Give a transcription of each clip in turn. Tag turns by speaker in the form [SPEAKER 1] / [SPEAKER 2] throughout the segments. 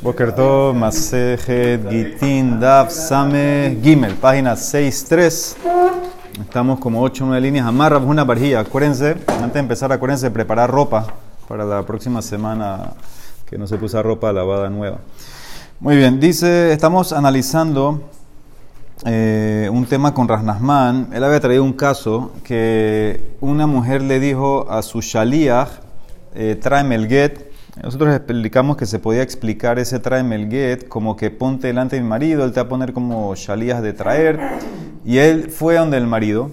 [SPEAKER 1] Boker Tov, Masejet, Gitin, Daf, Same, Gimel, página 6.3. Estamos como 8 o 9 líneas. Amarra una varjilla. Acuérdense, antes de empezar, acuérdense de preparar ropa para la próxima semana que no se puso ropa lavada nueva. Muy bien, dice, estamos analizando eh, un tema con Rasnasman. Él había traído un caso que una mujer le dijo a su shaliach, eh, tráeme el get nosotros explicamos que se podía explicar ese tráeme el get como que ponte delante de mi marido, él te va a poner como shalías de traer. Y él fue donde el marido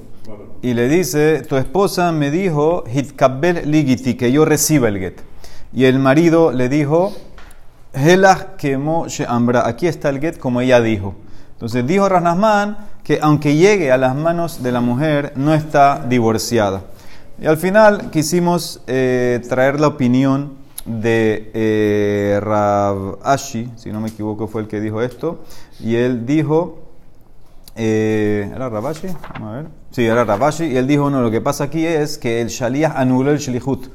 [SPEAKER 1] y le dice, tu esposa me dijo, hitkabel ligiti, que yo reciba el get. Y el marido le dijo, helah kemo ambra, aquí está el get como ella dijo. Entonces dijo Rasnasman que aunque llegue a las manos de la mujer, no está divorciada. Y al final quisimos eh, traer la opinión de eh, Rav Ashi, si no me equivoco fue el que dijo esto, y él dijo, eh, ¿era Rav Ashi? Vamos. Sí, era Rav Ashi, y él dijo, no, lo que pasa aquí es que el Shaliach anuló el Shlihut.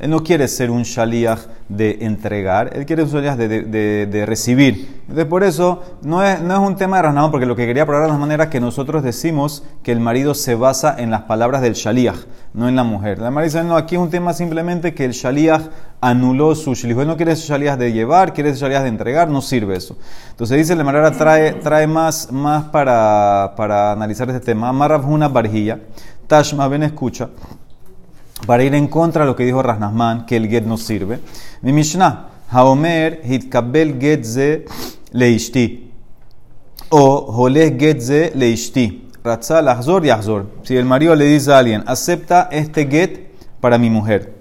[SPEAKER 1] Él no quiere ser un shaliach de entregar, él quiere un shaliach de, recibir. Entonces, por eso, no es, no es un tema de Rasnamán, porque lo que quería probar es la manera que nosotros decimos que el marido se basa en las palabras del shaliach, no en la mujer. La mujer dice, no, aquí es un tema simplemente que el shaliach anuló su shaliach. Él no quiere ser shaliach de llevar, quiere ser shaliach de entregar, no sirve eso. Entonces, dice, la manera trae, trae más, más para, para analizar este tema. Amarraf una barjilla, Tashma, ven, escucha para ir en contra de lo que dijo Rasnasman, que el get no sirve. Mi Mishnah, Haomer hitkabel get ze leishti. O holeh get ze leishti. Ratzal y yahzor. Si el marido le dice a alguien, acepta este get para mi mujer.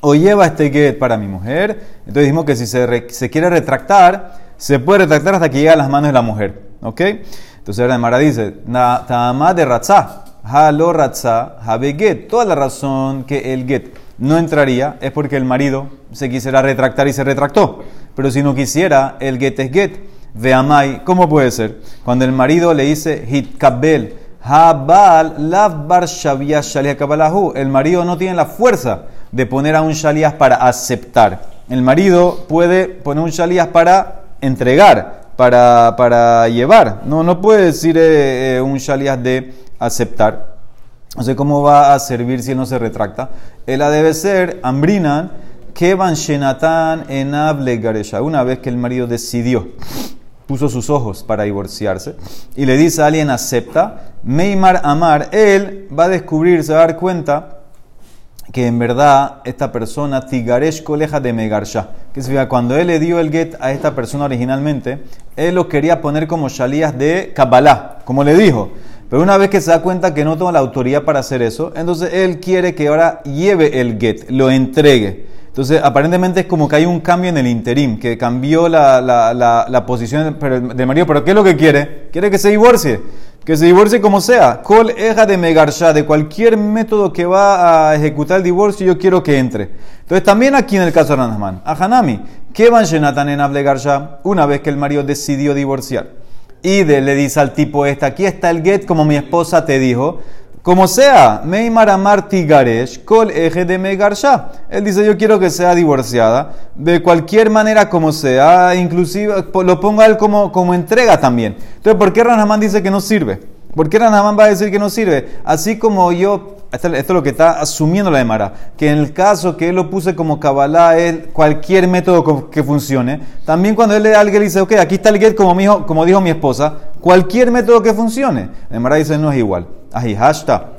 [SPEAKER 1] O lleva este get para mi mujer. Entonces dijimos que si se, se quiere retractar, se puede retractar hasta que llegue a las manos de la mujer. ¿Ok? Entonces ahora Mara dice, Ta'amad de Ratzah Halo ratza get. Toda la razón que el get no entraría es porque el marido se quisiera retractar y se retractó. Pero si no quisiera, el get es get. Veamai, ¿cómo puede ser? Cuando el marido le dice hitkabel, habal lav bar el marido no tiene la fuerza de poner a un shalias para aceptar. El marido puede poner un shalias para entregar, para, para llevar. No, no puede decir eh, eh, un shalias de aceptar. No sé cómo va a servir si él no se retracta. Él debe ser ambrinan que shenatan en. Una vez que el marido decidió, puso sus ojos para divorciarse y le dice a alguien acepta, Meimar Amar, él va a descubrir, se va a dar cuenta que en verdad esta persona, Tigaresh Coleja de Megarsha, que significa cuando él le dio el get a esta persona originalmente, él lo quería poner como shalías de Kabbalah, como le dijo. Pero una vez que se da cuenta que no toma la autoridad para hacer eso, entonces él quiere que ahora lleve el get, lo entregue. Entonces, aparentemente es como que hay un cambio en el interim, que cambió la, la, la, posición del marido. Pero ¿qué es lo que quiere? Quiere que se divorcie. Que se divorcie como sea. Col eja de megarsha, de cualquier método que va a ejecutar el divorcio, yo quiero que entre. Entonces, también aquí en el caso de Ranasman, a Hanami, ¿qué van en Ablegarsha? Una vez que el marido decidió divorciar y le dice al tipo este, aquí está el get como mi esposa te dijo. Como sea, Meimar Amar Tigaresh, Kol Eje de Megarsha. Él dice, yo quiero que sea divorciada, de cualquier manera como sea, inclusive lo ponga él como, como entrega también. Entonces, ¿por qué Ranamán dice que no sirve? ¿Por qué Ranamán va a decir que no sirve? Así como yo esto, es lo que está asumiendo la Emara, que en el caso que él lo puse como Kabbalah, él, cualquier método que funcione, también cuando él le da dice, ok, aquí está el get como, como dijo mi esposa, cualquier método que funcione. La Emara dice, no es igual. Ahi, hashta,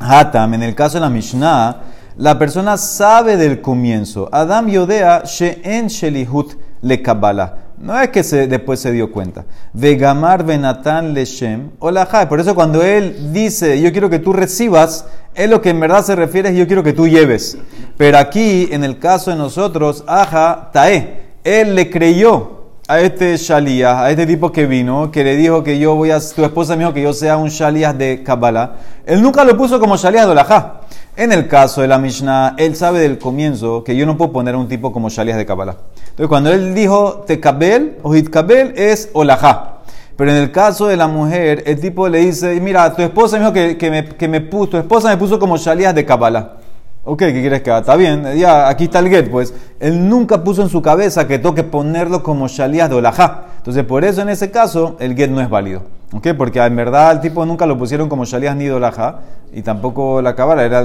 [SPEAKER 1] hatam, en el caso de la Mishnah, la persona sabe del comienzo. Adam yodea she'en shelihut le Kabbalah. No es que se, después se dio cuenta. Vegamar Benatán Leshem Olajai. Por eso cuando él dice, yo quiero que tú recibas, es lo que en verdad se refiere es yo quiero que tú lleves. Pero aquí, en el caso de nosotros, Aja Tae, él le creyó a este Shalías, a este tipo que vino, que le dijo que yo voy a, tu esposa me dijo que yo sea un Shalías de Kabbalah. Él nunca lo puso como Shalías de Olajá. En el caso de la Mishnah, él sabe del comienzo que yo no puedo poner a un tipo como Shalías de Kabbalah. Entonces, cuando él dijo Tekabel o Hitkabel es Olajá. Pero en el caso de la mujer, el tipo le dice, mira, tu esposa me dijo que, me, puso, tu esposa me puso como Shalías de Kabbalah. Ok, ¿qué quieres que haga? Está bien, ya, aquí está el get, pues. Él nunca puso en su cabeza que toque ponerlo como shalías de olajá. Entonces, por eso en ese caso, el get no es válido. Ok, porque en verdad el tipo nunca lo pusieron como shalías ni de olajá, y tampoco la cabala, era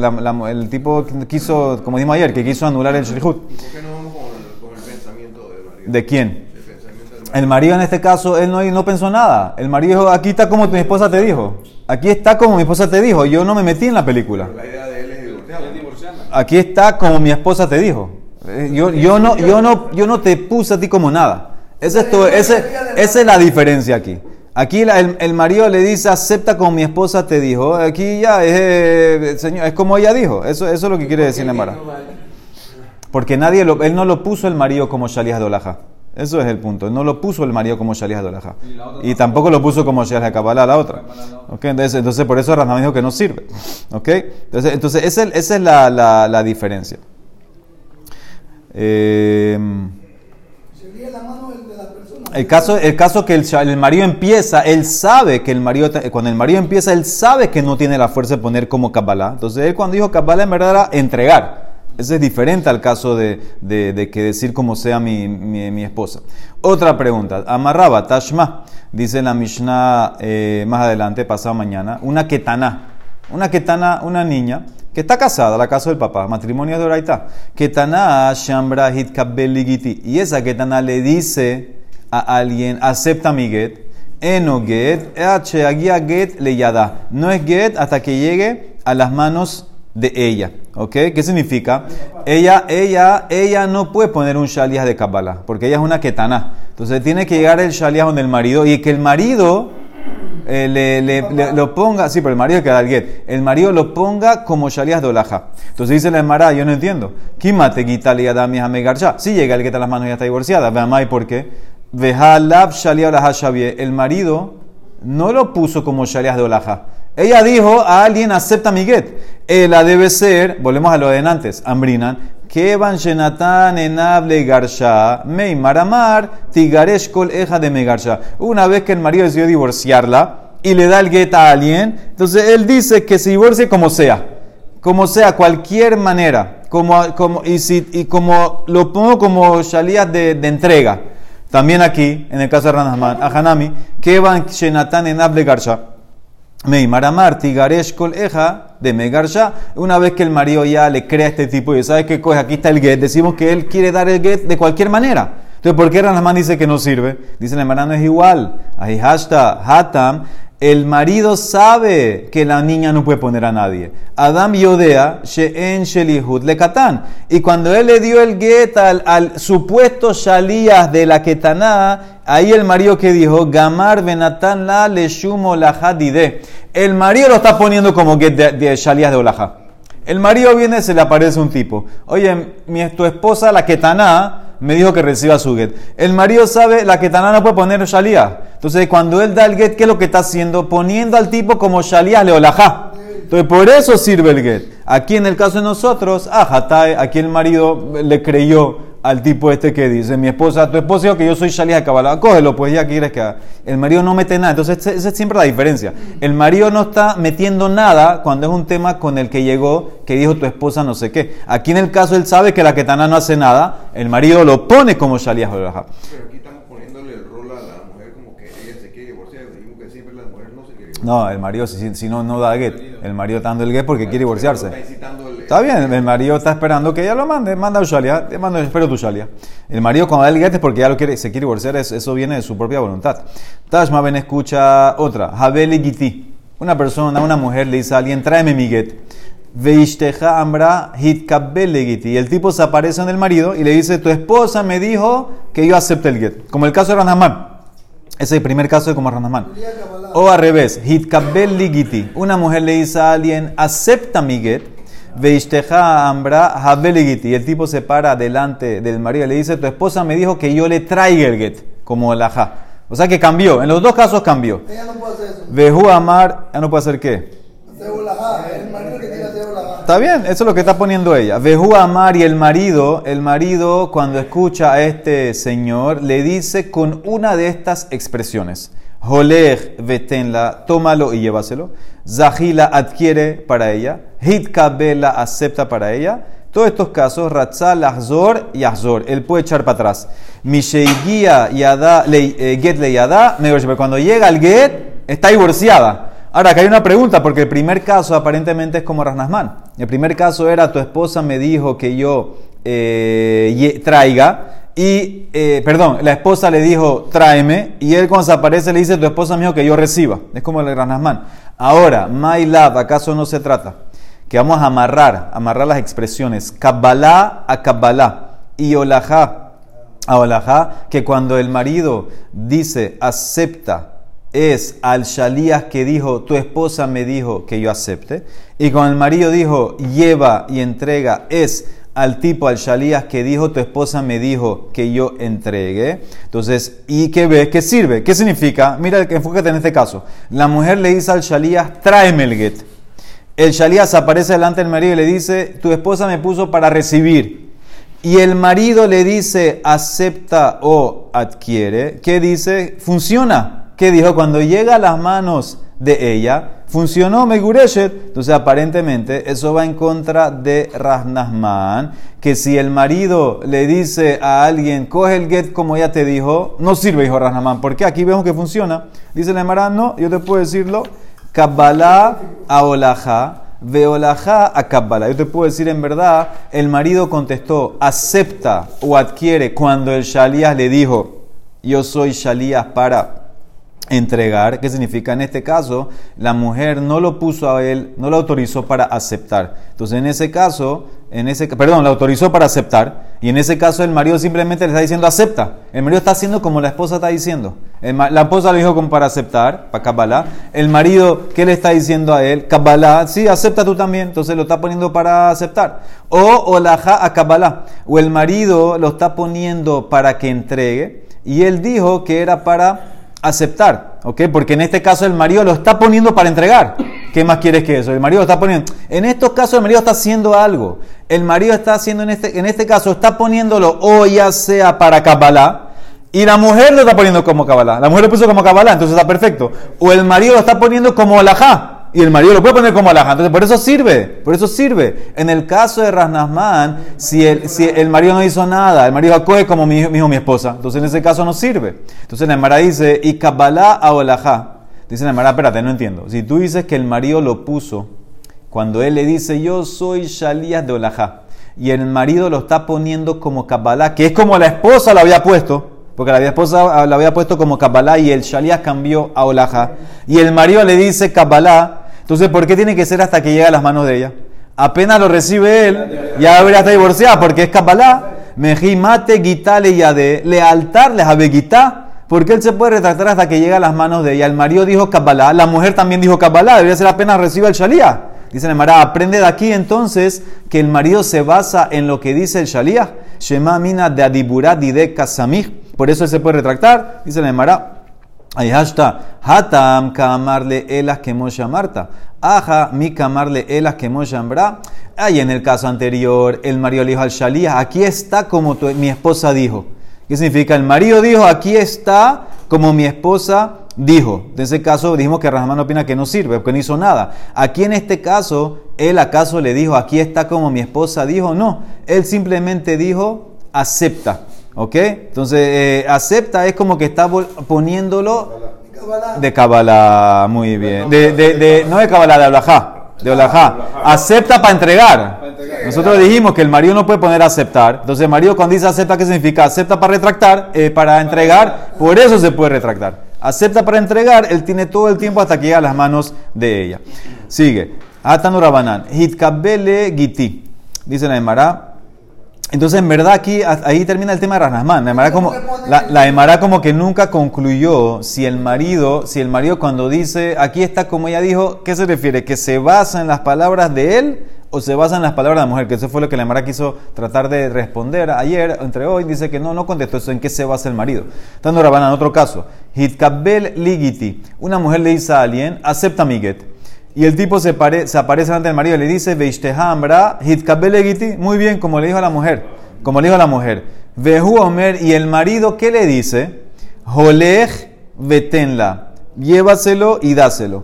[SPEAKER 1] el tipo que quiso, como dijimos ayer, que quiso anular el shrihut.
[SPEAKER 2] ¿Por qué no vamos con el, con el pensamiento del marido?
[SPEAKER 1] ¿De quién?
[SPEAKER 2] El pensamiento del marido.
[SPEAKER 1] El marido en este caso, él no, no pensó nada. El marido dijo, aquí está como mi esposa te dijo. Aquí está como mi esposa te dijo. Yo no me metí en la película.
[SPEAKER 2] La idea de él es divorciarla.
[SPEAKER 1] Aquí está como mi esposa te dijo. Eh, Yo, yo, no, yo, no, yo no te puse a ti como nada. Ese es todo- ese- esa es la diferencia aquí. Aquí la- el, el marido le dice, acepta como mi esposa te dijo. Aquí ya es, eh, señor, es como ella dijo. Eso, eso es lo que quiere decir Nemara. Porque nadie lo- él no lo puso el marido como Shalías de Olaja. Eso es el punto. Él no lo puso el marido como Shalías de Olaja. Y tampoco lo puso como Shalías de Kabbalah, la otra. Entonces, entonces por eso Ranam dijo que no sirve. ¿Ok? Entonces, entonces esa es, esa es la, la- la diferencia. Eh, el caso, el caso que el, marido empieza, él sabe que el marido, cuando el marido empieza, él sabe que no tiene la fuerza de poner como Kabbalah. Entonces él cuando dijo Kabbalah en verdad era entregar. Ese es diferente al caso de, de- que decir como sea mi, mi- esposa. Otra pregunta. Amarraba, Tashma, dice la Mishnah eh, más adelante, pasado mañana, una ketana. Una ketana, una niña que está casada, la casa del papá, matrimonio de Oraita. Ketana Shambra Hitkabel Ligiti. Y esa ketana le dice a alguien, acepta mi get. Eno get, h get le yada. No es get hasta que llegue a las manos de ella. ¿Ok? ¿Qué significa? Ella, ella, ella no puede poner un shaliah de Kabbalah, porque ella es una ketana. Entonces tiene que llegar el shaliah con el marido y que el marido eh, le, le- le- lo ponga, sí, pero el marido que da el el marido lo ponga como shalias de olaja. Entonces dice la Emara, yo no entiendo. Kimate quita le adami megarcha. Si llega el get a las manos y ya está divorciada. Ahí por qué. Vejalab shalia olaja. El marido no lo puso como shalias de olaja. Ella dijo a alguien acepta mi get. Ella debe ser, volvemos a lo de antes, Ambrinan, que van shenatan enable garsha, mei maramar, tigaresh kol eja de megarsha. Una vez que el marido decidió divorciarla y le da el get a alguien, entonces él dice que se divorcie como sea, como sea, cualquier manera, como, como, y, si, y como lo pongo como shalías de, entrega. También aquí, en el caso de Ranahman, a Hanami, que van shenatan enable garsha. Meimar Amar, Tigaresh Kol Eja, de Megarsha, una vez que el marido ya le crea este tipo y sabe qué cosa, aquí está el get, decimos que él quiere dar el get de cualquier manera. Entonces, ¿por qué Ranahman dice que no sirve? Dice la hermana no es igual. Ahí hashta, Hatam, el marido sabe que la niña no puede poner a nadie. Adam Yodea, She'en Shelihud Lekatan. Y cuando él le dio el get al, supuesto Shalías de la Ketaná, ahí el marido que dijo, Gamar Benatan la Leshumo la Hadide. El marido lo está poniendo como get de, de Shalías de Olaja. El marido viene, se le aparece un tipo. Oye, mi, tu esposa, la Ketaná, me dijo que reciba su get. El marido sabe, la Ketaná no puede poner Shalías. Entonces, cuando él da el get, ¿qué es lo que está haciendo? Poniendo al tipo como Shalías Leolajá. Entonces, por eso sirve el get. Aquí en el caso de nosotros, ah, Hatai, aquí el marido le creyó al tipo este que dice, mi esposa, tu esposa que yo soy Shalías de Kabbalah, cógelo, pues ya quieres que haga. El marido no mete nada. Entonces, esa es siempre la diferencia. El marido no está metiendo nada cuando es un tema con el que llegó, que dijo tu esposa no sé qué. Aquí en el caso él sabe que la ketana no hace nada, el marido lo pone como Kabbalah.
[SPEAKER 2] Pero aquí estamos poniéndole el rol a la mujer como que ella se quiere divorciar. Dijimos que siempre las mujeres no
[SPEAKER 1] el marido, si, si no, no da get. El marido está dando el get porque quiere divorciarse.
[SPEAKER 2] Está el...
[SPEAKER 1] Bien, el marido está esperando que ella lo mande, manda un shalia, te mando, espero tu shalia. El marido cuando da el get es porque ya lo quiere, se quiere divorciar, es- eso viene de su propia voluntad. Tashma Ben escucha otra, Habeli Giti. Una persona, una mujer le dice a alguien, tráeme mi get. Veishteja ambra hitkabele giti. Y el tipo se aparece en el marido y le dice, tu esposa me dijo que yo acepte el get. Como el caso de Ranahman. Ese es el primer caso de como Ranahman. O al revés, hitkabel ligiti. Una mujer le dice a alguien, acepta mi get. Veishteja ambra habeligiti. Y el tipo se para delante del marido y le dice, tu esposa me dijo que yo le traiga el get, como el ajá. O sea que cambió, en los dos casos cambió.
[SPEAKER 3] Ella no puede hacer eso.
[SPEAKER 1] Veju amar, ya no puede hacer qué.
[SPEAKER 3] El marido que tiene que hacer ulajá.
[SPEAKER 1] Está bien, eso es lo que está poniendo ella. Vejú Amar y el marido, el marido cuando escucha a este señor le dice con una de estas expresiones. Holech vetenla, tómalo y llévaselo. Zahila adquiere para ella. Hitkabela acepta para ella. Todos estos casos, Ratzal, Azor y Azor. Él puede echar para atrás. Misheigia yada, eh, get le yada, cuando llega al get, está divorciada. Ahora, acá hay una pregunta, porque el primer caso aparentemente es como Rasnasman. El primer caso era tu esposa me dijo que yo eh, traiga, y, eh, perdón, la esposa le dijo tráeme, y él cuando se aparece le dice tu esposa me dijo que yo reciba. Es como el Rasnasman. Ahora, my love, ¿acaso no se trata? Que vamos a amarrar, amarrar las expresiones. Kabbalah a Kabbalah y olajá a olajá, que cuando el marido dice acepta, es al shalías que dijo, tu esposa me dijo que yo acepte. Y cuando el marido dijo, lleva y entrega, es al tipo, al shalías que dijo, tu esposa me dijo que yo entregue. Entonces, ¿y qué ves? ¿Qué sirve? ¿Qué significa? Mira, enfócate en este caso. La mujer le dice al shalías, tráeme el get. El shalías aparece delante del marido y le dice, tu esposa me puso para recibir. Y el marido le dice, acepta o adquiere. ¿Qué dice? Funciona. ¿Qué dijo? Cuando llega a las manos de ella, funcionó Megureshet. Entonces, aparentemente, eso va en contra de Raznasman, que si el marido le dice a alguien, coge el get como ella te dijo, no sirve, dijo Raznasman. porque Aquí vemos que funciona. Dice la Emara, no, yo te puedo decirlo, Kabbalah a Olajá, Veolajá a Kabbalah. Yo te puedo decir en verdad, el marido contestó, acepta o adquiere cuando el Shalías le dijo, yo soy Shalías para entregar, ¿qué significa? En este caso, la mujer no lo puso a él, no lo autorizó para aceptar. Entonces, en ese caso, en ese, perdón, lo autorizó para aceptar, y en ese caso el marido simplemente le está diciendo acepta. El marido está haciendo como la esposa está diciendo. La esposa le dijo como para aceptar, para Kabbalah. El marido, ¿qué le está diciendo a él? Kabbalah, sí, acepta tú también. Entonces lo está poniendo para aceptar. O olaja a Kabbalah. O el marido lo está poniendo para que entregue, y él dijo que era para aceptar, ¿ok? Porque en este caso el marido lo está poniendo para entregar. ¿Qué más quieres que eso? El marido está poniendo. En estos casos el marido está haciendo algo. El marido está haciendo en este, en este caso, está poniéndolo o ya sea para Kabbalah. Y la mujer lo está poniendo como Kabbalah. La mujer lo puso como Kabbalah, entonces está perfecto. O el marido lo está poniendo como alajá. Y el marido lo puede poner como alajá. Entonces por eso sirve. Por eso sirve. En el caso de Rasnasman, si el, si el marido no hizo nada, el marido acoge como mi, hijo- mi esposa. Entonces en ese caso no sirve. Entonces la Emara dice, y Kabbalah a alajá. Dice la Emara, espérate, no entiendo. Si tú dices que el marido lo puso cuando él le dice, yo soy Shalías de Olajá, y el marido lo está poniendo como Kabbalah, que es como la esposa lo había puesto, porque la esposa lo había puesto como Kabbalah y el Shalías cambió a Olajá, y el marido le dice Kabbalah, entonces ¿por qué tiene que ser hasta que llegue a las manos de ella? Apenas lo recibe él, ya debería estar divorciada, porque es Kabbalah. Mejimate gitale yade, lealtar le habegitá. Porque él se puede retractar hasta que llega a las manos de ella. El marido dijo Kabbalah, la mujer también dijo Kabbalah, debería ser apenas reciba el Shalía. Dice la Mara, aprende de aquí entonces que el marido se basa en lo que dice el Shalía. Shema mina de adiburat de kasamih. Por eso él se puede retractar. Dice la Mara, Ahí está. Hatam kamarle elas que Marta. Aja mi kamarle elas que ambra. Ahí en el caso anterior, el marido le dijo al Shalía, aquí está como tu- mi esposa dijo. ¿Qué significa? El marido dijo, aquí está como mi esposa dijo. En ese caso dijimos que Rahman opina que no sirve, porque no hizo nada. Aquí en este caso, él acaso le dijo, aquí está como mi esposa dijo. No, él simplemente dijo, acepta. ¿Ok? Entonces, eh, acepta es como que está poniéndolo de Kabbalah. Muy bien. De, no de Kabbalah, de Olajá. De Olajá. Acepta para entregar. Nosotros dijimos que el marido no puede poner aceptar. Entonces, el marido cuando dice acepta, ¿qué significa? Acepta para retractar, eh, para entregar. Por eso se puede retractar. Acepta para entregar, él tiene todo el tiempo hasta que llega a las manos de ella. Sigue. Atanu Rabanan. Hitkabele giti. Dice la Emara. Entonces, en verdad, aquí ahí termina el tema de Rasnasman. La Emara como, que nunca concluyó si el marido, si el marido cuando dice, aquí está como ella dijo, ¿qué se refiere? ¿Que se basa en las palabras de él o se basa en las palabras de la mujer? Que eso fue lo que la Emara quiso tratar de responder ayer, entre hoy, dice que no, no contestó eso, ¿en qué se basa el marido? Dando Rabana en otro caso. Hitkabel ligiti. Una mujer le dice a alguien, acepta mi get. Y el tipo se, pare- se aparece ante el marido y le dice, Veishteha ambra, hitkabel egiti. Muy bien, como le dijo a la mujer. Como le dijo a la mujer. Vehu omer, y el marido, ¿qué le dice? Holech vetenla. llévaselo y dáselo.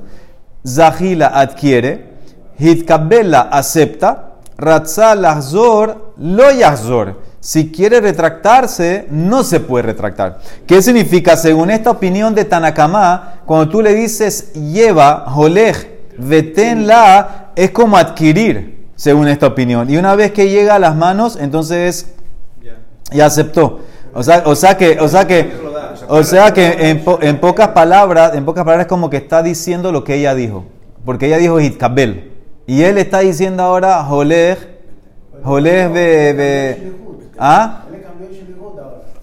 [SPEAKER 1] Zahila adquiere, Hitkabela acepta, Ratzah lahzor lo yahzor. Si quiere retractarse, no se puede retractar. ¿Qué significa? Según esta opinión de Tanakama, cuando tú le dices lleva, jolej, vetenla, es como adquirir, según esta opinión. Y una vez que llega a las manos, entonces ya aceptó. O sea, o sea que, o sea que, o sea que en, po- en pocas palabras, en pocas palabras es como que está diciendo lo que ella dijo. Porque ella dijo hitkabel. Y él está diciendo ahora jolej, jolej be, be- ¿Ah?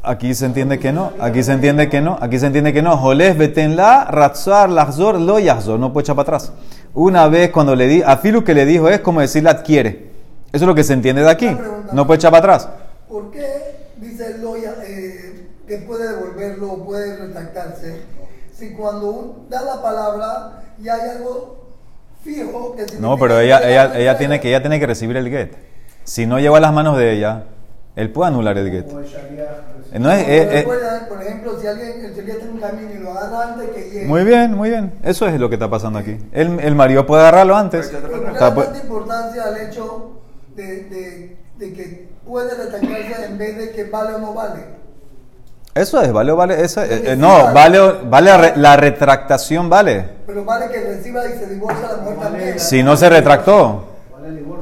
[SPEAKER 1] Aquí se entiende que no, aquí se entiende que no, aquí se entiende que no. Jolej betenla, ratzar, lahzor, lo yahzor. No puede echar para atrás. Una vez cuando le di, a Filu que le dijo es como decirle adquiere. Eso es lo que se entiende de aquí. No puede echar para atrás.
[SPEAKER 3] ¿Por qué dice el Loya eh, que puede devolverlo o puede retractarse? Si cuando da la palabra ya hay algo fijo que
[SPEAKER 1] No, pero ella, ella,
[SPEAKER 3] la
[SPEAKER 1] ella, tiene que, ella tiene que recibir el get. Si no llegó a las manos de ella, él puede anular el get. Eh, No es, eh, eh,
[SPEAKER 3] por ejemplo, si alguien en un camino y lo agarra antes que llegue.
[SPEAKER 1] muy bien, muy bien. Eso es lo que está pasando aquí. El, el marido puede agarrarlo antes.
[SPEAKER 3] Pero ¿por qué
[SPEAKER 1] Está
[SPEAKER 3] tanta importancia al hecho de, de, de que puede retractarse en vez de que vale o no vale?
[SPEAKER 1] Eso es, vale, vale. Eso, eh, eh, no,
[SPEAKER 3] vale.
[SPEAKER 1] vale, vale la re- la retractación, vale.
[SPEAKER 3] Pero vale que reciba y se divorcia la mujer también.
[SPEAKER 1] Si no se retractó.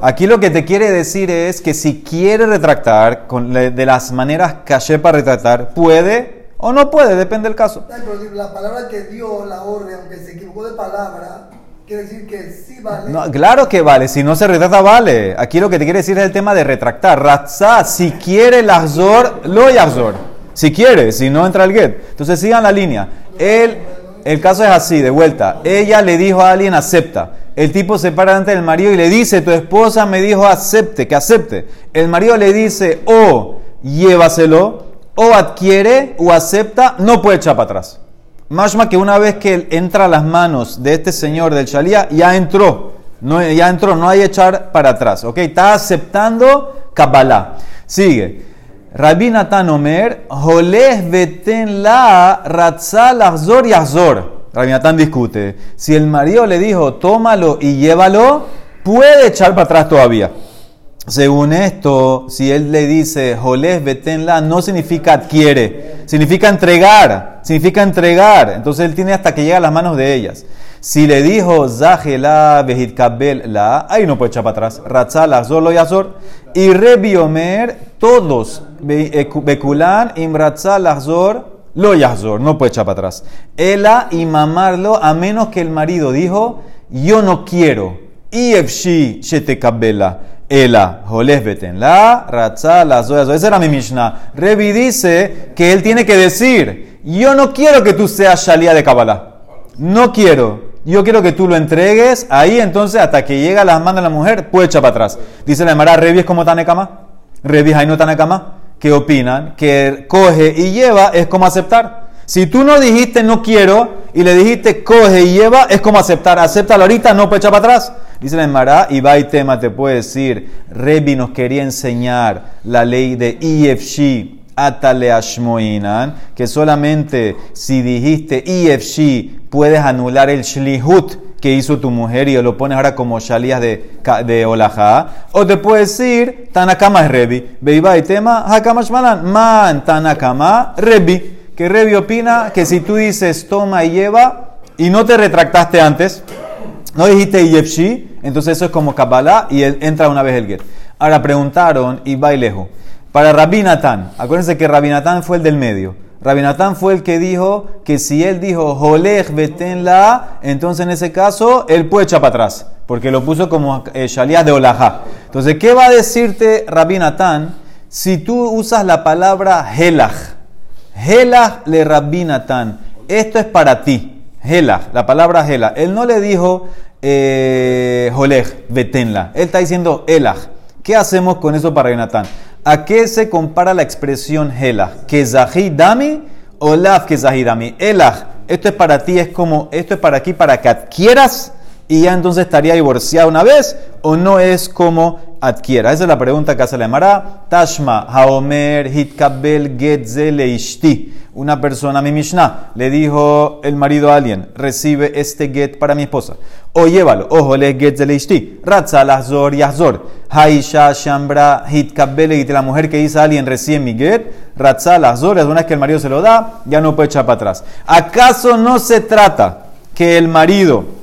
[SPEAKER 1] Aquí lo que te quiere decir es que si quiere retractar con de las maneras caché para retractar, puede o no puede, depende del caso.
[SPEAKER 3] Pero la palabra que dio la orden, aunque se equivocó de palabra, quiere decir que sí vale.
[SPEAKER 1] No, claro que vale, si no se retracta, vale. Aquí lo que te quiere decir es el tema de retractar. Ratzá, si quiere el azor, lo yazor. Si quiere, si no entra el get. Entonces sigan la línea. Él, el caso es así, de vuelta. Ella le dijo a alguien, acepta. El tipo se para delante del marido y le dice, tu esposa me dijo, acepte, que acepte. El marido le dice, o llévaselo, o adquiere, o acepta, no puede echar para atrás. Mashma que una vez que entra a las manos de este señor del Shalía, ya entró. Ya entró, no hay echar para atrás. ¿Ok? Está aceptando Kabbalah. Sigue. Rabbi Natan Omer, Joleh beten la ratzal azor y azor. Rabbi Natan discute. Si el marido le dijo, tómalo y llévalo, puede echar para atrás todavía. Según esto, si él le dice Jolés no significa adquiere, significa entregar, significa entregar. Entonces él tiene hasta que llega a las manos de ellas. Si le dijo Zahela Behitkabel la, ahí no puede echar para atrás. Ratzal, Azor, lo Yazor. Y Rebi Omer, todos, Be- Eku- Bekulan, Imratzal, Azor, lo Yazor, no puede echar para atrás. Ela y mamarlo, a menos que el marido dijo, yo no quiero. Ifshi shetekabela. Ela, joles beten la, ratza, la zoya, Esa era mi Mishnah. Revi dice que él tiene que decir, yo no quiero que tú seas Shalia de Kabbalah. No quiero. Yo quiero que tú lo entregues. Ahí entonces, hasta que llega a las manos de la mujer, puede echar para atrás. Dice la Emara, Revi es como Tanekama. Revi es no Tanekama. ¿Qué opinan? Que coge y lleva es como aceptar. Si tú no dijiste no quiero y le dijiste coge y lleva, es como aceptar. Acéptalo ahorita, no puede echar para atrás. Dice la Emara, y va y tema te puede decir, Revi nos quería enseñar la ley de IFC, Atale Ashmoinan, que solamente si dijiste IFC puedes anular el Shlihut que hizo tu mujer y lo pones ahora como Shalías de, de Olajá. O te puede decir, Tanakama es Revi. Veiba y tema, Hakama Shmalan, Man Tanakama, Revi. Que Revi opina que si tú dices toma y lleva y no te retractaste antes, no dijiste Yefshi, entonces eso es como Kabbalah y él entra una vez el get. Ahora preguntaron y va y lejos. Para Rabbi Natán, acuérdense que Rabbi Natán fue el del medio. Rabbi Natán fue el que dijo que si él dijo Jolej betenla, entonces en ese caso él puede echar para atrás, porque lo puso como eh, de Olajá. Entonces, ¿qué va a decirte Rabbi Natán si tú usas la palabra Helach? Helach le Rabbi Natán. Esto es para ti. Helach, la palabra Helach. Él no le dijo eh, betenla. Él está diciendo Helach. ¿Qué hacemos con eso para Natán? ¿A qué se compara la expresión Helach? ¿Que dami o Lav que dami? Helach, esto es para ti, es como, esto es para aquí, para que adquieras y ya entonces estaría divorciada una vez o no es como adquiera. Esa es la pregunta que hace la Emara. Tashma, Haomer, Hitkabel, Getze, Leishti. Una persona, mi Mishnah, le dijo el marido a alguien, recibe este get para mi esposa. O llévalo, ojo, le Getze, Leishti. Ratza, Lazor, Yazor. Haisha, Shambra, Hitkabel, y la mujer que dice a alguien, recibe mi get. Ratza, Lazor, es una vez que el marido se lo da, ya no puede echar para atrás. ¿Acaso no se trata que el marido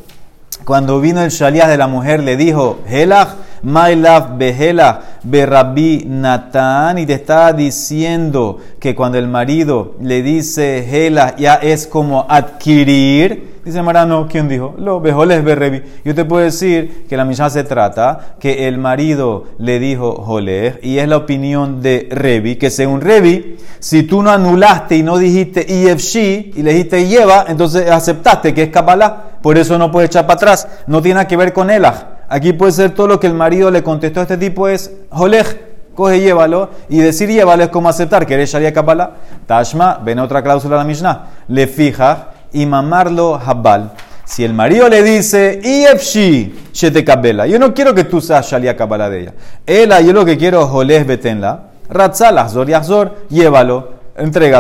[SPEAKER 1] cuando vino el shaliach de la mujer, le dijo, Helach, Mailaf Behelach, Berrabi Natán, y te estaba diciendo que cuando el marido le dice Helach, ya es como adquirir. Dice Marano, ¿quién dijo? Lo Bejoles Berrebi. Yo te puedo decir que la Mishnah se trata que el marido le dijo Jolej, y es la opinión de Revi, que según Revi, si tú no anulaste y no dijiste IFC y le dijiste lleva, entonces aceptaste que es Kabbalah. Por eso no puede echar para atrás. No tiene que ver con Elach. Aquí puede ser todo lo que el marido le contestó a este tipo es Jolej. Coge, llévalo. Y decir llévalo es como aceptar que eres Sharia Kabbalah. Tashma, ven otra cláusula de la Mishnah. Le fija y mamarlo Habal. Si el marido le dice, IFC, Shete Kabela, yo no quiero que tú seas Shalia Kabbalah de ella. Ella, yo lo que quiero, Jolej, betenla. Ratzal, Azor y Azor, llévalo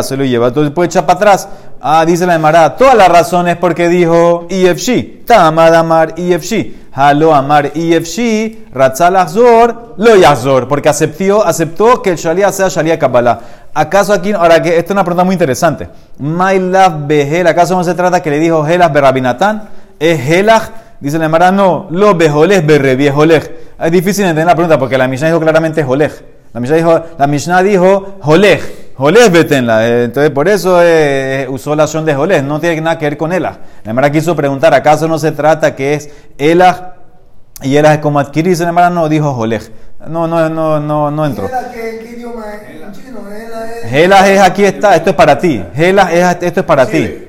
[SPEAKER 1] se lo lleva. Entonces puede echar para atrás. Ah, dice la Emara, todas las razones porque dijo IFC. Tamad Amar IFC. Halo Amar IFC. Ratzal Azor. Lo Yazor. Porque aceptó, aceptó que el Shalia sea Shalia Kabbalah. ¿Acaso aquí, ahora que esta es una pregunta muy interesante. My love behel. ¿Acaso no se trata que le dijo Helas berrabinatán? ¿Es Helach? Dice la Emara, no. Lo beholej berrebieholej. Es difícil entender la pregunta porque la Mishnah dijo claramente Jolej. La Mishnah dijo, la Mishnah dijo Jolej. Jolés betenla. Eh, entonces, por eso eh, usó la acción de Jolés. No tiene nada que ver con Ela. La Emara quiso preguntar, ¿acaso no se trata que es Ela y Ela es como adquirir? La Emara no dijo Jolés. No, no, no, no, no entró. Ela es aquí está, esto es para ti. Ela es, esto es para ti.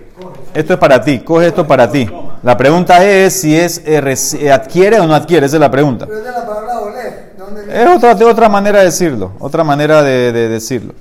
[SPEAKER 1] Esto es para ti, coge esto para ti. La pregunta es si es eh, adquiere o no adquiere, esa es la pregunta. Pero es de la palabra es otra, otra manera de decirlo, otra manera de, de decirlo.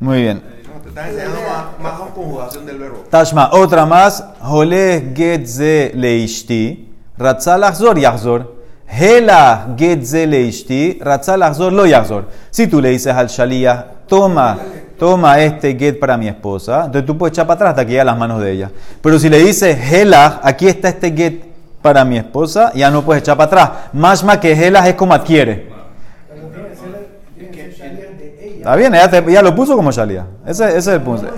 [SPEAKER 1] Muy bien.
[SPEAKER 2] te estás enseñando más, más conjugación del verbo.
[SPEAKER 1] Tashma, otra más. Joleh getze leishti. Ratzal achzor yachzor. Hela getze leishti. Ratzal lo yachzor. Si tú le dices al shalía, toma, toma este get para mi esposa, entonces tú puedes echar para atrás hasta que llegue a las manos de ella. Pero si le dices, Hela, aquí está este get para mi esposa, ya no puedes echar para atrás. Más más que Helas es como adquiere. Está bien, ella, lo puso como Shalia. Ese, es el punto.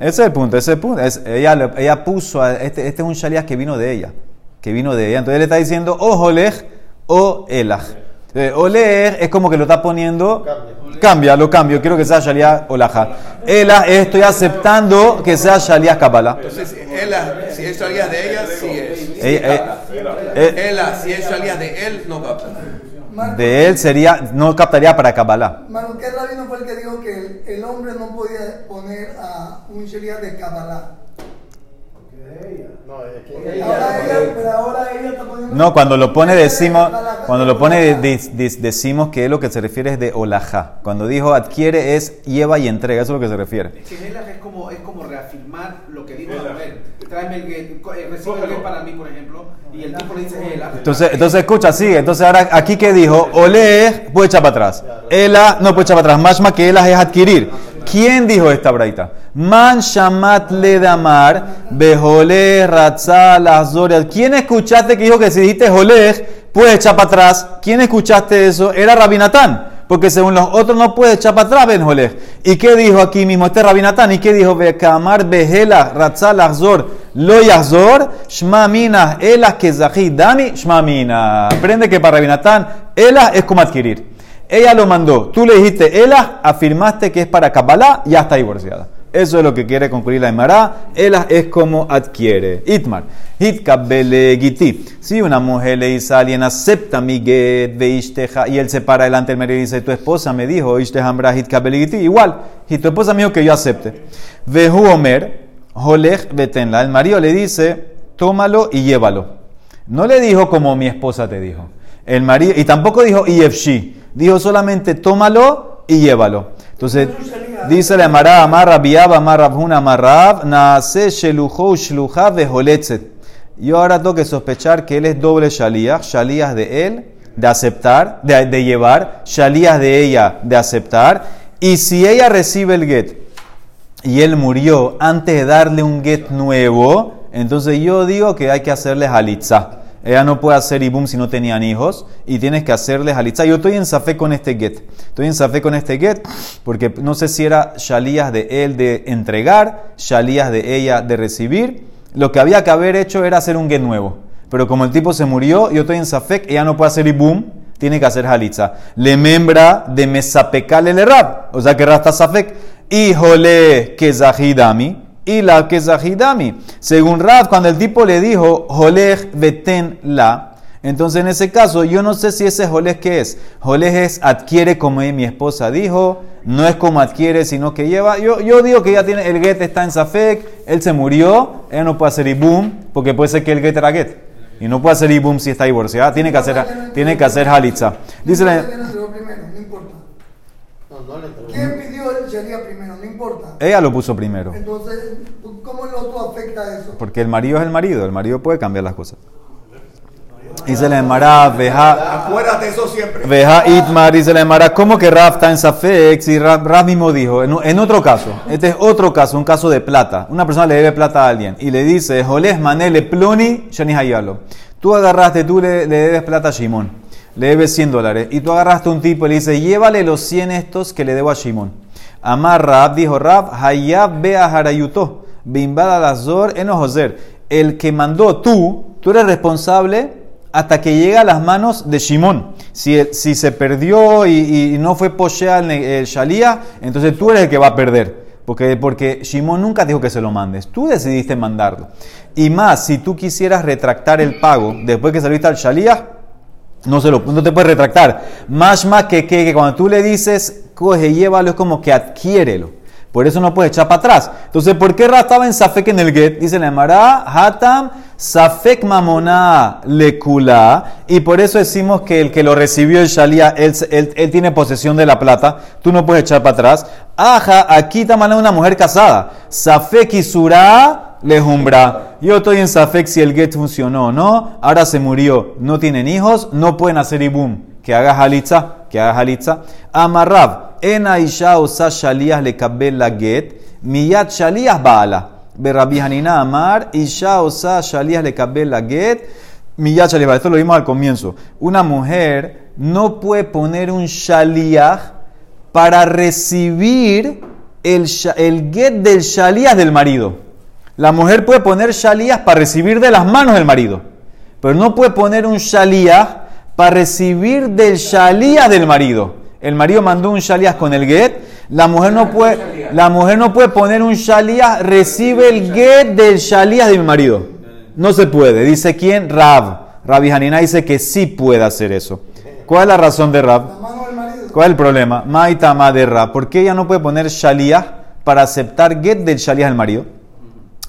[SPEAKER 1] Ese es el punto. Ese punto. ella, ella puso, este, este es un Shalia que vino de ella. Que vino de ella. Entonces él le está diciendo o Jolej o Elaj. Oler es como que lo está poniendo. Cambia, lo cambio. Quiero que sea Shalia Olaja. Ela, estoy aceptando que sea Shalia Kabbalah.
[SPEAKER 2] Entonces, si es Shalia de ella, sí es. Ella, ella, si es Shalia de él, no capta
[SPEAKER 1] de él sería, no captaría para Kabbalah.
[SPEAKER 3] Manu, ¿qué rabino fue el que dijo que el, hombre no podía poner a un Sheria de Kabbalah?
[SPEAKER 1] No, cuando lo pone decimos, cuando lo pone decimos que lo que se refiere es de olaja. Cuando dijo adquiere es lleva y entrega, eso es lo que se refiere.
[SPEAKER 4] Es que es como, es como reafirmar lo que dijo la mujer. Tráeme el eh, recibe el para mí, por ejemplo, y el tipo le dice
[SPEAKER 1] Entonces, entonces escucha, sigue. Entonces ahora aquí que dijo, ole puede echar para atrás. Ela no puede echar para atrás. Más más que ela es adquirir. ¿Quién dijo esta braita? Man shamat le damar, behole ratzal azorias. ¿Quién escuchaste que dijo que si dijiste jolej, puedes echar para atrás? ¿Quién escuchaste eso? Era Rabinatán. Porque según los otros no puede echar para atrás Ben Jolej. ¿Y qué dijo aquí mismo este Rabinatán? ¿Y qué dijo? Bekamar behela ratzal azor lo yazor shma mina elas que dani shma mina. Aprende que para Rabinatán, elas es como adquirir. Ella lo mandó. Tú le dijiste, ella afirmaste que es para Kabbalah, ya está divorciada. Eso es lo que quiere concluir la Emara. Ella es como adquiere. Itmar. giti. Si una mujer le dice a alguien, acepta mi get y él se para delante del marido y dice, tu esposa me dijo, giti. Igual, y tu esposa me dijo que yo acepte. Vehu omer, holech betenla. El marido le dice, tómalo y llévalo. No le dijo como mi esposa te dijo. El marido, y tampoco dijo IFC dijo solamente tómalo y llévalo. Entonces, dice la Amara, Amar Rabiab, Amar Rabhun, Amar Rab, Naase Shelujo Shluja Veholetzet. yo ahora tengo que sospechar que él es doble shalías, shalías de él, de aceptar, de, de llevar, shalías de ella, de aceptar. Y si ella recibe el get y él murió antes de darle un get nuevo, entonces yo digo que hay que hacerle halitza. Ella no puede hacer ibum si no tenían hijos y tienes que hacerle halitza. Yo estoy en safé con este get. Estoy en safé con este get porque no sé si era shalías de él de entregar, shalías de ella de recibir. Lo que había que haber hecho era hacer un get nuevo. Pero como el tipo se murió, yo estoy en safek, ella no puede hacer ibum, tiene que hacer halitza. Le membra de mesapekal el rab. O sea que rasta safek. Híjole que zahidami y la que Zahidami. Según Rab, cuando el tipo le dijo, Jolej beten la, entonces en ese caso yo no sé si ese Jolej que es. Jolej es adquiere como mi esposa dijo, no es como adquiere, sino que lleva. Yo, yo digo que ya tiene, el get está en Safek, él se murió, él no puede hacer ibum, porque puede ser que el get era get. Y no puede hacer ibum si está divorciada, tiene que hacer, tiene que hacer halitza. Dice la, Ella lo puso primero.
[SPEAKER 3] Entonces, ¿cómo el otro afecta eso?
[SPEAKER 1] Porque el marido es el marido, el marido puede cambiar las cosas. Y se le llamará Veja.
[SPEAKER 2] Acuérdate eso siempre.
[SPEAKER 1] Veja Itmar y se le llamará. ¿Cómo que Raf está en Safex? Y Raf, mismo dijo, en, en, otro caso, este es otro caso, un caso de plata. Una persona le debe plata a alguien y le dice, Joles Manele Ploni Shani Hayalo. Tú agarraste, tú le, le debes plata a Shimon le debes 100 dólares. Y tú agarraste a un tipo y le dices, llévale los 100 estos que le debo a Shimon. Amar Rab, dijo Rab, Hayab ve a Harayuto, bimbada lazor enojoser. El que mandó tú, tú eres responsable hasta que llega a las manos de Shimon. Si, si se perdió y, no fue poshea el, el Shalía, entonces tú eres el que va a perder. Porque, porque nunca dijo que se lo mandes. Tú decidiste mandarlo. Y más, si tú quisieras retractar el pago después que saliste al Shalía, no, se lo, no te puedes retractar. Más más que, que, cuando tú le dices, coge, llévalo, es como que adquiérelo. Por eso no puedes echar para atrás. Entonces, ¿por qué Ra estaba en Safek en el get? Dice la Emara, Hatam, Safek Mamona Lekula. Y por eso decimos que el que lo recibió el Shalia, él, él, tiene posesión de la plata. Tú no puedes echar para atrás. Aja, aquí está una mujer casada. Safek Isura lejumbra. Yo estoy en Safek si el get funcionó o no. Ahora se murió. No tienen hijos. No pueden hacer ibum. Que haga halitza. Que haga halitza. Amarrab. En Aisha osa shalías le kabel la get. Miyat shalías baala. Berrabi Hanina Amar. Isha osa shalías le kabel la get. Miyat shalías Esto lo vimos al comienzo. Una mujer no puede poner un shalías para recibir el, el get del shalías del marido. La mujer puede poner shalías para recibir de las manos del marido, pero no puede poner un shalías para recibir del shalías del marido. El marido mandó un shalías con el get, la mujer no puede, la mujer no puede poner un shalías, recibe el get del shalías de mi marido. No se puede. Dice quién? Rab. Rabbi Hanina dice que sí puede hacer eso. ¿Cuál es la razón de Rab? ¿Cuál es el problema? Maitama de Rab. ¿Por qué ella no puede poner shalías para aceptar get del shalías del marido?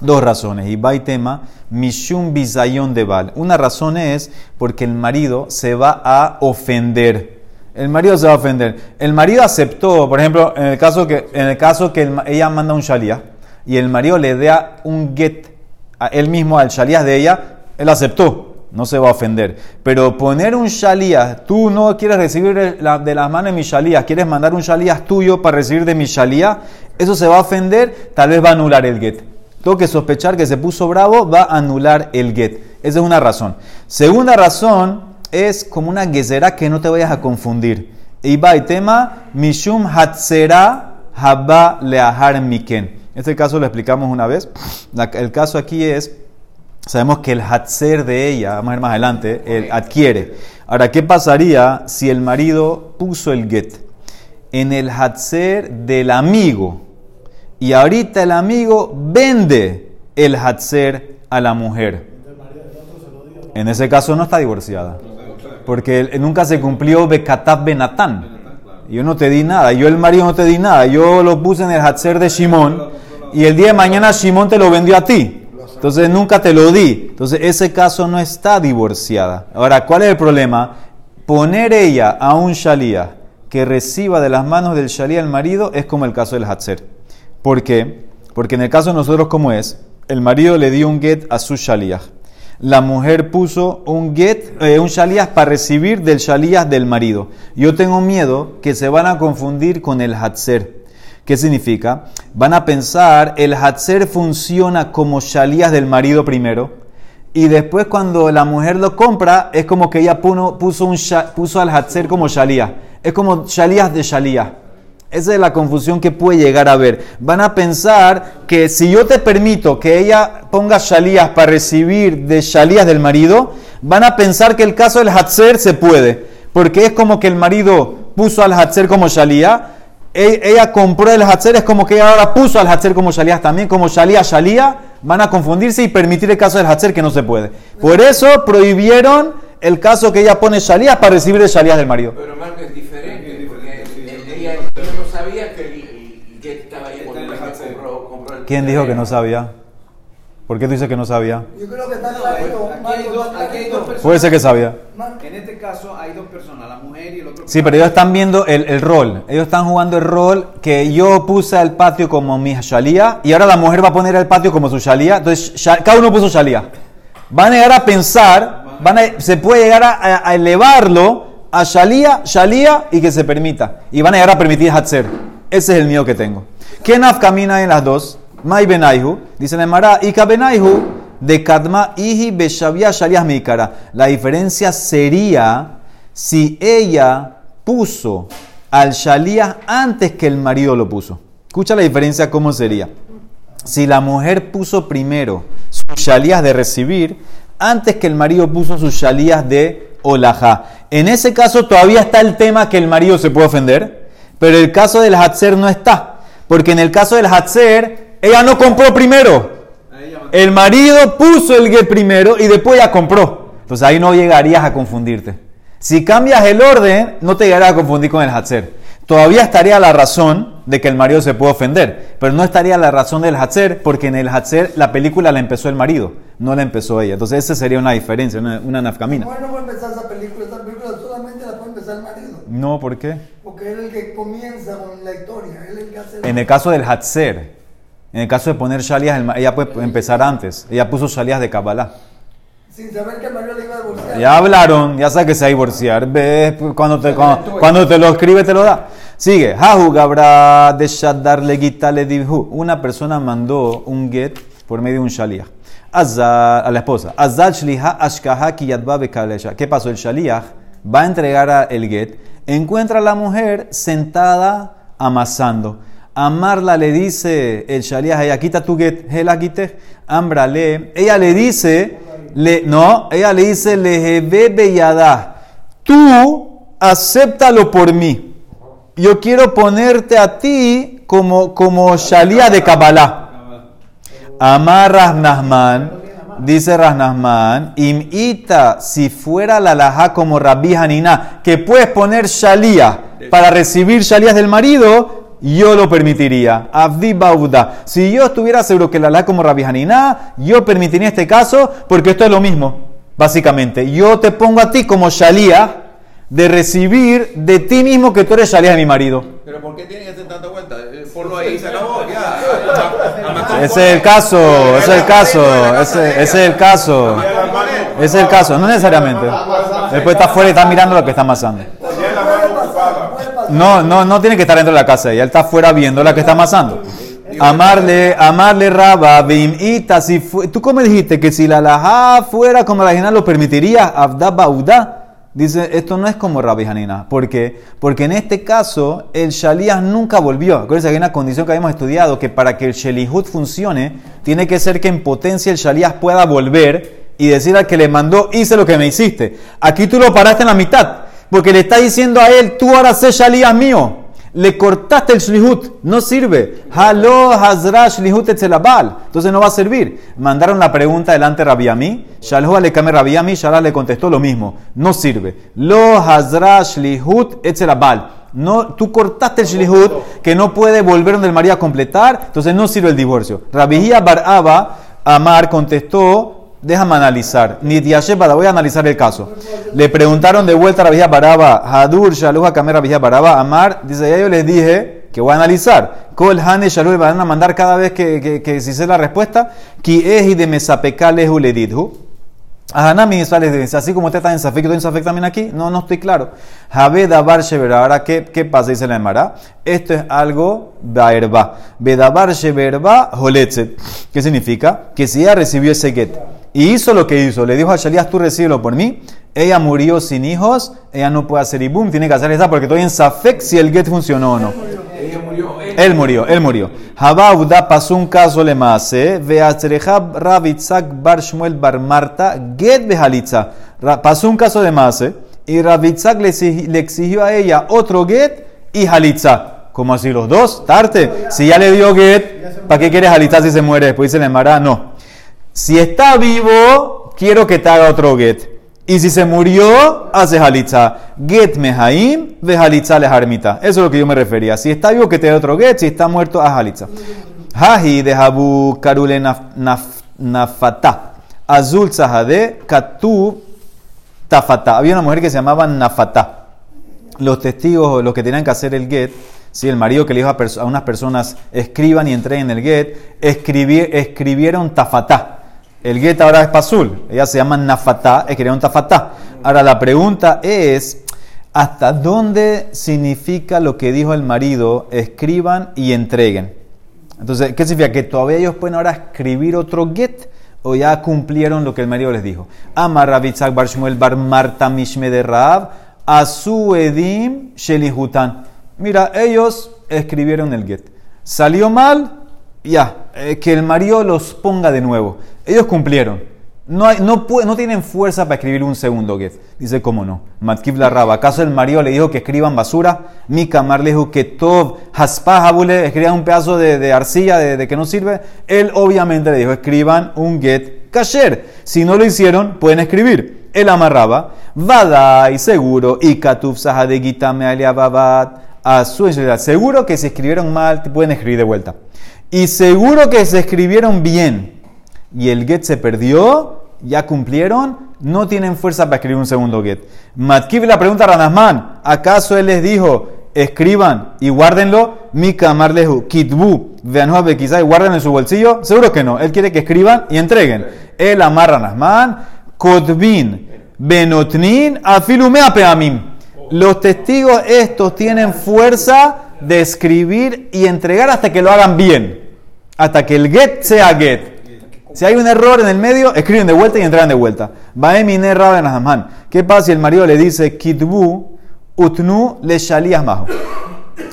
[SPEAKER 1] Dos razones. Y va y tema, Mishum Bizayon de Bal. Una razón es porque el marido se va a ofender. El marido se va a ofender. El marido aceptó, por ejemplo, en el caso que, en el caso que ella manda un shalia y el marido le da un get a él mismo al shalia de ella, él aceptó. No se va a ofender. Pero poner un shalías, tú no quieres recibir de las manos de mi shalías, quieres mandar un shalías tuyo para recibir de mi shalías, eso se va a ofender, tal vez va a anular el get tengo que sospechar que se puso bravo, va a anular el get. Esa es una razón. Segunda razón es como una gezerá que no te vayas a confundir. Y va el tema, Mishum Hatzera Haba Leahar Miken. Este caso lo explicamos una vez. el caso aquí es, sabemos que el Hatzer de ella, vamos a ver más adelante, el adquiere. Ahora, ¿qué pasaría si el marido puso el get en el Hatzer del amigo? Y ahorita el amigo vende el Hatzer a la mujer. En ese caso no está divorciada. Porque nunca se cumplió Bekatab Benatán. Yo no te di nada. Yo el marido no te di nada. Yo lo puse en el Hatzer de Shimon. Y el día de mañana Shimon te lo vendió a ti. Entonces nunca te lo di. Entonces ese caso no está divorciada. Ahora, ¿cuál es el problema? Poner ella a un shalía que reciba de las manos del shalía el marido es como el caso del Hatzer. ¿Por qué? Porque en el caso de nosotros, como es, el marido le dio un get a su shaliach. la mujer puso un get, eh, un shalías para recibir del shalías del marido. Yo tengo miedo que se van a confundir con el hatzer. ¿Qué significa? Van a pensar, el hatzer funciona como shalías del marido primero, y después cuando la mujer lo compra, es como que ella puso, un, puso al hatzer como shalías. Es como shalías de shalías. Esa es la confusión que puede llegar a ver. Van a pensar que si yo te permito que ella ponga shalías para recibir de shalías del marido, van a pensar que el caso del hatzer se puede. Porque es como que el marido puso al hatzer como shalía e-, ella compró el Hatzer, es como que ella ahora puso al Hatzer como Shalías también, como Shalía, Shalía, van a confundirse y permitir el caso del Hatzer que no se puede. Por eso prohibieron el caso que ella pone Shalías para recibir el Shalías del marido.
[SPEAKER 2] Pero Marco
[SPEAKER 1] ¿Quién dijo que no sabía? ¿Por qué tú dices que no sabía?
[SPEAKER 3] Yo creo que está clarito.
[SPEAKER 4] Aquí hay dos, aquí hay dos personas.
[SPEAKER 1] Puede ser que sabía.
[SPEAKER 4] En este caso hay dos personas, la mujer y el otro.
[SPEAKER 1] Sí, pero ellos están viendo el, el, rol. Ellos están jugando el rol que yo puse al patio como mi shalía y ahora la mujer va a poner el patio como su shalía. Entonces, cada uno puso shalía. Van a llegar a pensar, van a, se puede llegar a, a elevarlo a shalía, shalía y que se permita. Y van a llegar a permitir hatzer. Ese es el miedo que tengo. ¿Quién camina en las dos? Mai benaihu, dice la Ika benaihu, de Kadma ihi beshavia shalias mikara. La diferencia sería si ella puso al shalias antes que el marido lo puso. Escucha la diferencia, cómo sería. Si la mujer puso primero sus shalías de recibir, antes que el marido puso sus shalías de olajá. En ese caso todavía está el tema que el marido se puede ofender, pero el caso del hatzer no está. Porque en el caso del hatzer, ella no compró primero. El marido puso el get primero y después ya compró. Entonces ahí no llegarías a confundirte. Si cambias el orden, no te llegarías a confundir con el Hatzer. Todavía estaría la razón de que el marido se puede ofender, pero no estaría la razón del Hatzer, porque en el Hatzer la película la empezó el marido, no la empezó ella. Entonces esa sería una diferencia, una, una nafcamina.
[SPEAKER 3] no puede empezar esa película, esa película solamente la puede empezar el marido.
[SPEAKER 1] No, ¿por qué?
[SPEAKER 3] Porque él es el que comienza con la historia, él es el que hace...
[SPEAKER 1] En el caso del Hatzer, en el caso de poner shalías, ella puede empezar antes. Ella puso shalías de Kabbalah.
[SPEAKER 3] Sin saber que María le iba a divorciar.
[SPEAKER 1] Ya hablaron, ya sabe que se va a divorciar. Ves, cuando te, cuando, te lo escribe, te lo da. Sigue. Hahu Gabra de Shaddar le Una persona mandó un get por medio de un shalíah. a la esposa. Azad shliha ashkaha ¿Qué pasó? El shalíah va a entregar el get. Encuentra a la mujer sentada amasando. Amarla le dice el Shaliah, ella quita tu get, ambrale. Ella le dice, le, no, ella le dice, le yada. Tú acéptalo por mí. Yo quiero ponerte a ti como, como de Kabbalah. Amar Raznahman, dice Raznahman, imita si fuera la laja como Rabbi Hanina, que puedes poner Shaliah para recibir Shaliah del marido, yo lo permitiría. Abdi Bauda. Si yo estuviera seguro que la ley como Rabbi Hanina, yo permitiría este caso porque esto es lo mismo, básicamente. Yo te pongo a ti como Shalía de recibir de ti mismo que tú eres Shalía de mi marido.
[SPEAKER 2] Pero ¿por qué tiene que
[SPEAKER 1] Ese es el caso, ese es el caso, ese, es el caso. Ese es el caso, no necesariamente. Después está afuera y está mirando lo que está amasando. No, no, no tiene que estar dentro de la casa. Ella está afuera viendo la que está amasando. Amarle, amarle raba, bimita. Si tú como dijiste que si la laja fuera como la original lo permitiría, abda bauda. Dice, esto no es como Rabbi Hanina. ¿Por qué? Porque en este caso, el Shalías nunca volvió. Acuérdense que hay una condición que habíamos estudiado, que para que el Shelihut funcione, tiene que ser que en potencia el Shalías pueda volver y decir al que le mandó, hice lo que me hiciste. Aquí tú lo paraste en la mitad. Porque le está diciendo a él, tú ahora sé shalías mío. Le cortaste el shlihut, no sirve. Halo hazra shlihut etzelabal. Entonces no va a servir. Mandaron la pregunta delante de Rabiami. Shalho le kame Rabiami, Shalah le contestó lo mismo. No sirve. Lo hazra shlihut etzelabal. No, tú cortaste el shlihut que no puede volver donde el María a completar, entonces no sirve el divorcio. Rabihia Baraba Amar contestó Déjame analizar. Ni Diashebada, voy a analizar el caso. Le preguntaron de vuelta a Rabija Baraba, Hadur, Shaluja, Kamer, Rabija Baraba, Amar. Dice, ya yo les dije que voy a analizar. Kol, Hane, Shaluja, van a mandar cada vez que, que, que, si sé la respuesta. Ki eji de mesapekales uledidhu. Ahanami sales dice, así como usted está en Safek, yo en Safek también aquí. No, no estoy claro. Dabar Sheberba. Ahora, ¿qué, ¿qué pasa? Dice la Emara. Esto es algo Baerba. Bedabar Sheberba Holetzet. ¿Qué significa? Que si ella recibió ese get y hizo lo que hizo, le dijo a Shalías, tú recíbelo por mí, ella murió sin hijos, ella no puede hacer ibum, tiene que hacer esa porque estoy en Safek si el get funcionó o no. Él murió, él murió. Habauda pasó un caso le mase, veatzrejab rabitzak bar shmuel bar marta, get behalitza. Pasó un caso de mase y Rabitzak le, exigió a ella otro get y halitza. como así los dos? Tarte. Si ya le dio get, ¿para qué quieres halitza si se muere? Después dice la Emara, no. Si está vivo, quiero que te haga otro get. Y si se murió, hace halitza. Get mehaim, ve halitza le harmita. Eso es lo que yo me refería. Si está vivo, que te dé otro get. Si está muerto, haz halitza. Haji de habu karule nafata. Azul zahade katu tafata. Había una mujer que se llamaba nafata. Los testigos, los que tenían que hacer el get, si el marido que le dijo a, unas personas escriban y entreguen el get, escribieron tafata. El get ahora es pasul. Ella se llama nafatá, un tafatá. Ahora la pregunta es, ¿hasta dónde significa lo que dijo el marido? Escriban y entreguen. Entonces, ¿qué significa? ¿Que todavía ellos pueden ahora escribir otro get? ¿O ya cumplieron lo que el marido les dijo? Amar Rabitzak bar Shmuel bar Marta Mishme de Raab, Asu Edim Shelihutan. Mira, ellos escribieron el get. Salió mal, ya, eh, que el marido los ponga de nuevo. Ellos cumplieron. No, tienen fuerza para escribir un segundo get. Dice, ¿cómo no? Matkib la raba. ¿Acaso el marido le dijo que escriban basura? Mi camar le dijo que todo haspa habule, escriban un pedazo de, arcilla de, que no sirve. Él obviamente le dijo, escriban un get kasher. Si no lo hicieron, pueden escribir. Él amarraba. Vada y seguro. Y katuf sahadegitame aliababat. A su Seguro que si escribieron mal, pueden escribir de vuelta. Y seguro que se escribieron bien y el get se perdió, ya cumplieron, no tienen fuerza para escribir un segundo get. Matkiv la pregunta a Ranasman, ¿acaso él les dijo, escriban y guárdenlo? Mika Marlehu, Kitbu, vean quizá y guarden en su bolsillo? Seguro que no, él quiere que escriban y entreguen. Él amarra Ranasman, Kotbin, Benotnin, Afilumea Peamim. Los testigos estos tienen fuerza de escribir y entregar hasta que lo hagan bien hasta que el get sea get. Si hay un error en el medio, escriben de vuelta y entregan de vuelta. ¿Qué pasa si el marido le dice kitbu utnu le shalías majo?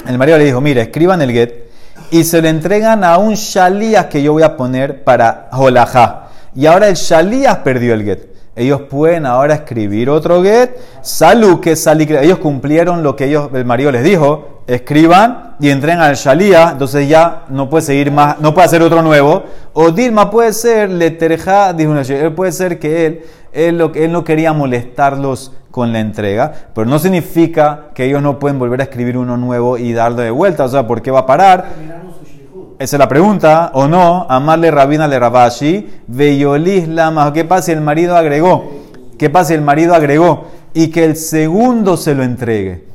[SPEAKER 1] El marido le dijo, mira, escriban el get y se le entregan a un shalías que yo voy a poner para holajá. Y ahora el shalías perdió el get. Ellos pueden ahora escribir otro get. Salud que salí. Ellos cumplieron lo que ellos, el marido les dijo escriban y entren al Shalía, entonces ya no puede seguir más, no puede hacer otro nuevo. O Dilma puede ser, le dijo él puede ser que él, él, él no quería molestarlos con la entrega, pero no significa que ellos no pueden volver a escribir uno nuevo y darle de vuelta, o sea, ¿por qué va a parar? Esa es la pregunta, o no, amarle rabina le rabashi, veyolis lama, ¿qué pasa si el marido agregó? ¿Qué pasa si el marido agregó? Y que el segundo se lo entregue.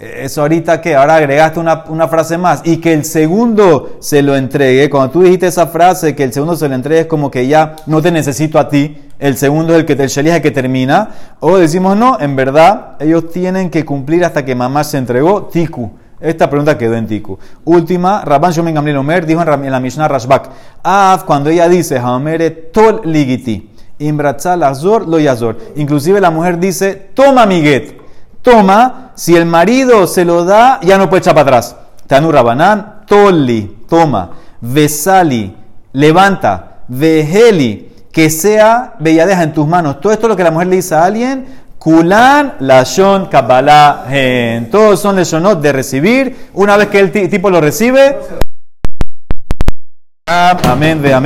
[SPEAKER 1] Eso ahorita que ahora agregaste una, una, frase más y que el segundo se lo entregue. Cuando tú dijiste esa frase, que el segundo se lo entregue es como que ya no te necesito a ti. El segundo es el que te el que termina. O decimos no, en verdad ellos tienen que cumplir hasta que mamá se entregó. Tiku. Esta pregunta quedó en Tiku. Última, Rabban Shomen Gamliel Omer dijo en la Mishnah Rashbak. Af, cuando ella dice, Haomere tol ligiti. Imbratzal azor lo yazor. Inclusive la mujer dice, toma mi get toma, si el marido se lo da, ya no puede echar para atrás. Tanu Rabanán, toli, toma, vesali, levanta, veheli, que sea belladeja en tus manos. Todo esto es lo que la mujer le dice a alguien, kulan, lashon, kabbalah, gen. Todos son leshonot de recibir. Una vez que el tipo lo recibe, amén, ve amén.